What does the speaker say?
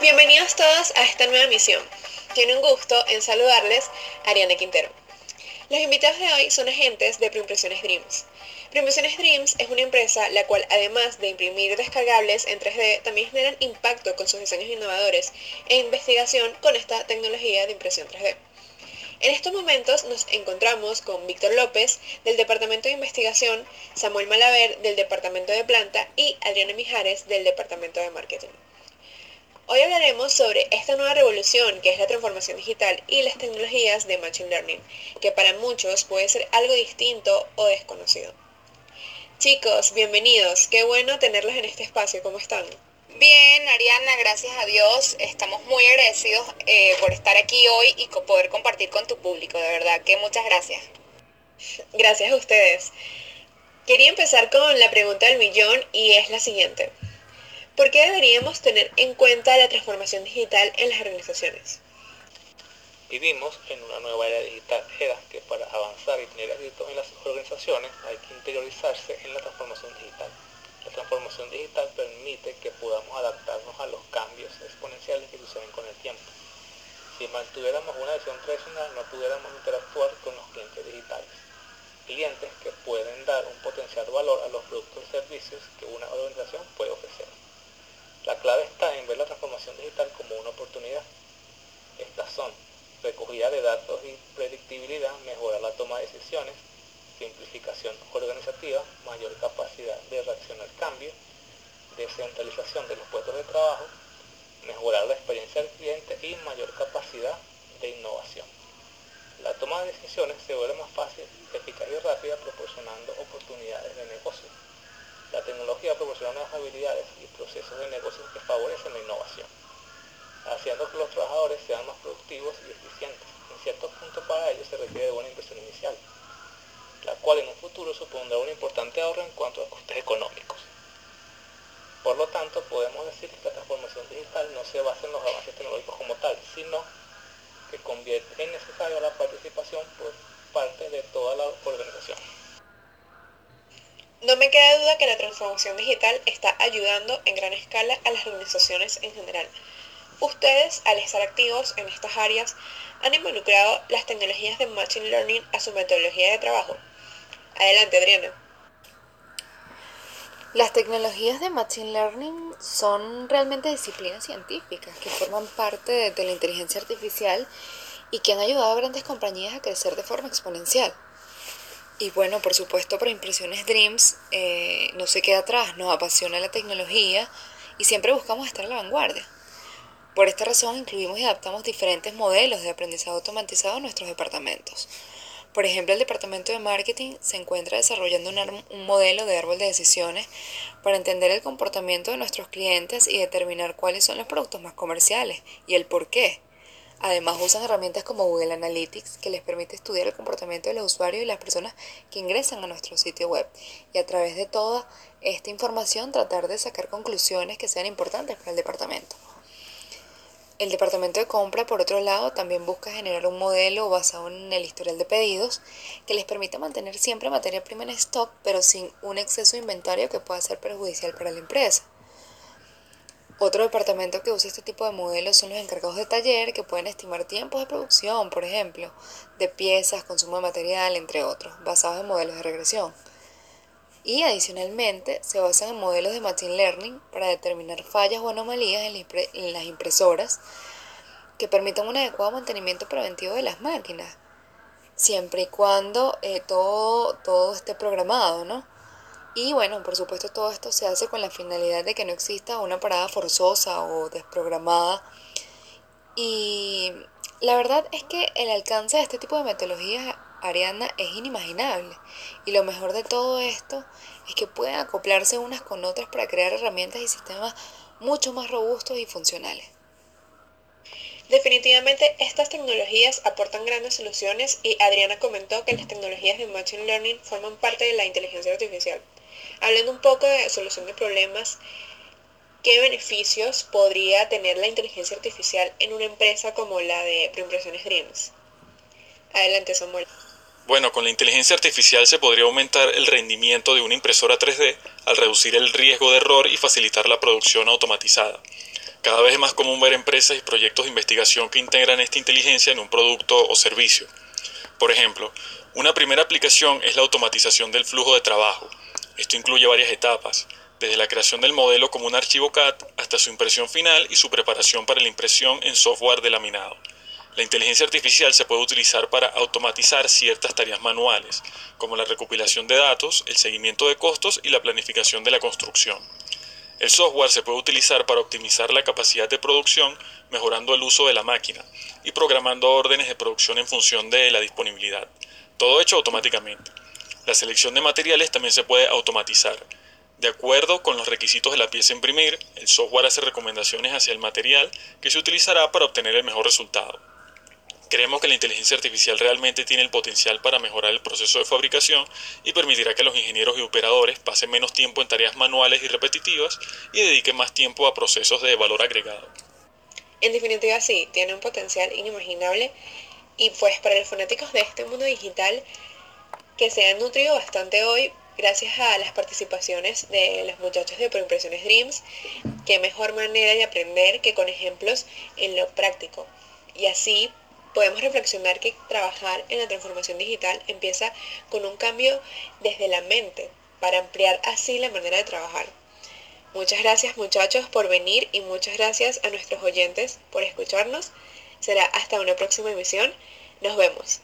Bienvenidos todos a esta nueva misión. Tiene un gusto en saludarles, Ariane Quintero. Los invitados de hoy son agentes de Preimpresiones Dreams. Preimpresiones Dreams es una empresa la cual además de imprimir descargables en 3D, también generan impacto con sus diseños innovadores e investigación con esta tecnología de impresión 3D. En estos momentos nos encontramos con Víctor López del Departamento de Investigación, Samuel Malaver del Departamento de Planta y Adriana Mijares del Departamento de Marketing. Hoy hablaremos sobre esta nueva revolución que es la transformación digital y las tecnologías de Machine Learning, que para muchos puede ser algo distinto o desconocido. Chicos, bienvenidos. Qué bueno tenerlos en este espacio. ¿Cómo están? Bien, Ariana, gracias a Dios. Estamos muy agradecidos eh, por estar aquí hoy y poder compartir con tu público. De verdad que muchas gracias. Gracias a ustedes. Quería empezar con la pregunta del millón y es la siguiente. ¿Por qué deberíamos tener en cuenta la transformación digital en las organizaciones? Vivimos en una nueva era digital, era que para avanzar y tener éxito en las organizaciones hay que interiorizarse en la transformación digital. La transformación digital permite que podamos adaptarnos a los cambios exponenciales que suceden con el tiempo. Si mantuviéramos una visión tradicional, no pudiéramos interactuar con los clientes digitales. Clientes que pueden dar un potencial valor a los productos y servicios que una organización puede ofrecer. La clave está en ver la transformación digital como una oportunidad. Estas son recogida de datos y predictibilidad, mejorar la toma de decisiones, simplificación organizativa, mayor capacidad de reacción al cambio, descentralización de los puestos de trabajo, mejorar la experiencia del cliente y mayor capacidad de innovación. La toma de decisiones se vuelve más fácil, eficaz y rápida proporcionando oportunidades de negocio. La tecnología proporciona nuevas habilidades y procesos de negocio que favorecen la innovación, haciendo que los trabajadores sean más productivos y eficientes. En cierto punto para ello se requiere de buena inversión inicial, la cual en un futuro supondrá un importante ahorro en cuanto a costes económicos. Por lo tanto, podemos decir que esta transformación digital no se basa en los avances tecnológicos como tal, sino que convierte en necesaria la participación por parte de toda la organización. No me queda duda que la transformación digital está ayudando en gran escala a las organizaciones en general. Ustedes, al estar activos en estas áreas, han involucrado las tecnologías de Machine Learning a su metodología de trabajo. Adelante, Adriana. Las tecnologías de Machine Learning son realmente disciplinas científicas que forman parte de, la inteligencia artificial y que han ayudado a grandes compañías a crecer de forma exponencial. Y bueno, por supuesto, para Impresiones Dreams eh, no se queda atrás, nos apasiona la tecnología y siempre buscamos estar a la vanguardia. Por esta razón incluimos y adaptamos diferentes modelos de aprendizaje automatizado en nuestros departamentos. Por ejemplo, el departamento de marketing se encuentra desarrollando un, modelo de árbol de decisiones para entender el comportamiento de nuestros clientes y determinar cuáles son los productos más comerciales y el por qué. Además usan herramientas como Google Analytics que les permite estudiar el comportamiento de los usuarios y las personas que ingresan a nuestro sitio web y a través de toda esta información tratar de sacar conclusiones que sean importantes para el departamento. El departamento de compra, por otro lado, también busca generar un modelo basado en el historial de pedidos que les permita mantener siempre materia prima en stock, pero sin un exceso de inventario que pueda ser perjudicial para la empresa. Otro departamento que usa este tipo de modelos son los encargados de taller que pueden estimar tiempos de producción, por ejemplo, de piezas, consumo de material, entre otros, basados en modelos de regresión y adicionalmente se basan en modelos de Machine Learning para determinar fallas o anomalías en las impresoras que permitan un adecuado mantenimiento preventivo de las máquinas, siempre y cuando eh, todo, todo esté programado, ¿no? Y bueno, por supuesto todo esto se hace con la finalidad de que no exista una parada forzosa o desprogramada. Y la verdad es que el alcance de este tipo de metodologías Ariana es inimaginable. Y lo mejor de todo esto es que pueden acoplarse unas con otras para crear herramientas y sistemas mucho más robustos y funcionales. Definitivamente estas tecnologías aportan grandes soluciones y Adriana comentó que las tecnologías de Machine Learning forman parte de la inteligencia artificial. Hablando un poco de solución de problemas, ¿qué beneficios podría tener la inteligencia artificial en una empresa como la de Preimpresiones Dreams? Adelante, Samuel. Bueno, con la inteligencia artificial se podría aumentar el rendimiento de una impresora 3D al reducir el riesgo de error y facilitar la producción automatizada. Cada vez es más común ver empresas y proyectos de investigación que integran esta inteligencia en un producto o servicio. Por ejemplo, una primera aplicación es la automatización del flujo de trabajo. Esto incluye varias etapas, desde la creación del modelo como un archivo CAD hasta su impresión final y su preparación para la impresión en software de laminado. La inteligencia artificial se puede utilizar para automatizar ciertas tareas manuales, como la recopilación de datos, el seguimiento de costos y la planificación de la construcción. El software se puede utilizar para optimizar la capacidad de producción, mejorando el uso de la máquina y programando órdenes de producción en función de la disponibilidad. Todo hecho automáticamente. La selección de materiales también se puede automatizar. De acuerdo con los requisitos de la pieza a imprimir, el software hace recomendaciones hacia el material que se utilizará para obtener el mejor resultado. Creemos que la inteligencia artificial realmente tiene el potencial para mejorar el proceso de fabricación y permitirá que los ingenieros y operadores pasen menos tiempo en tareas manuales y repetitivas y dediquen más tiempo a procesos de valor agregado. En definitiva, sí, tiene un potencial inimaginable y pues para los fanáticos de este mundo digital que se han nutrido bastante hoy gracias a las participaciones de los muchachos de Proimpresiones Dreams, qué mejor manera de aprender que con ejemplos en lo práctico. Y así podemos reflexionar que trabajar en la transformación digital empieza con un cambio desde la mente para ampliar así la manera de trabajar. Muchas gracias muchachos por venir y muchas gracias a nuestros oyentes por escucharnos. Será hasta una próxima emisión. Nos vemos.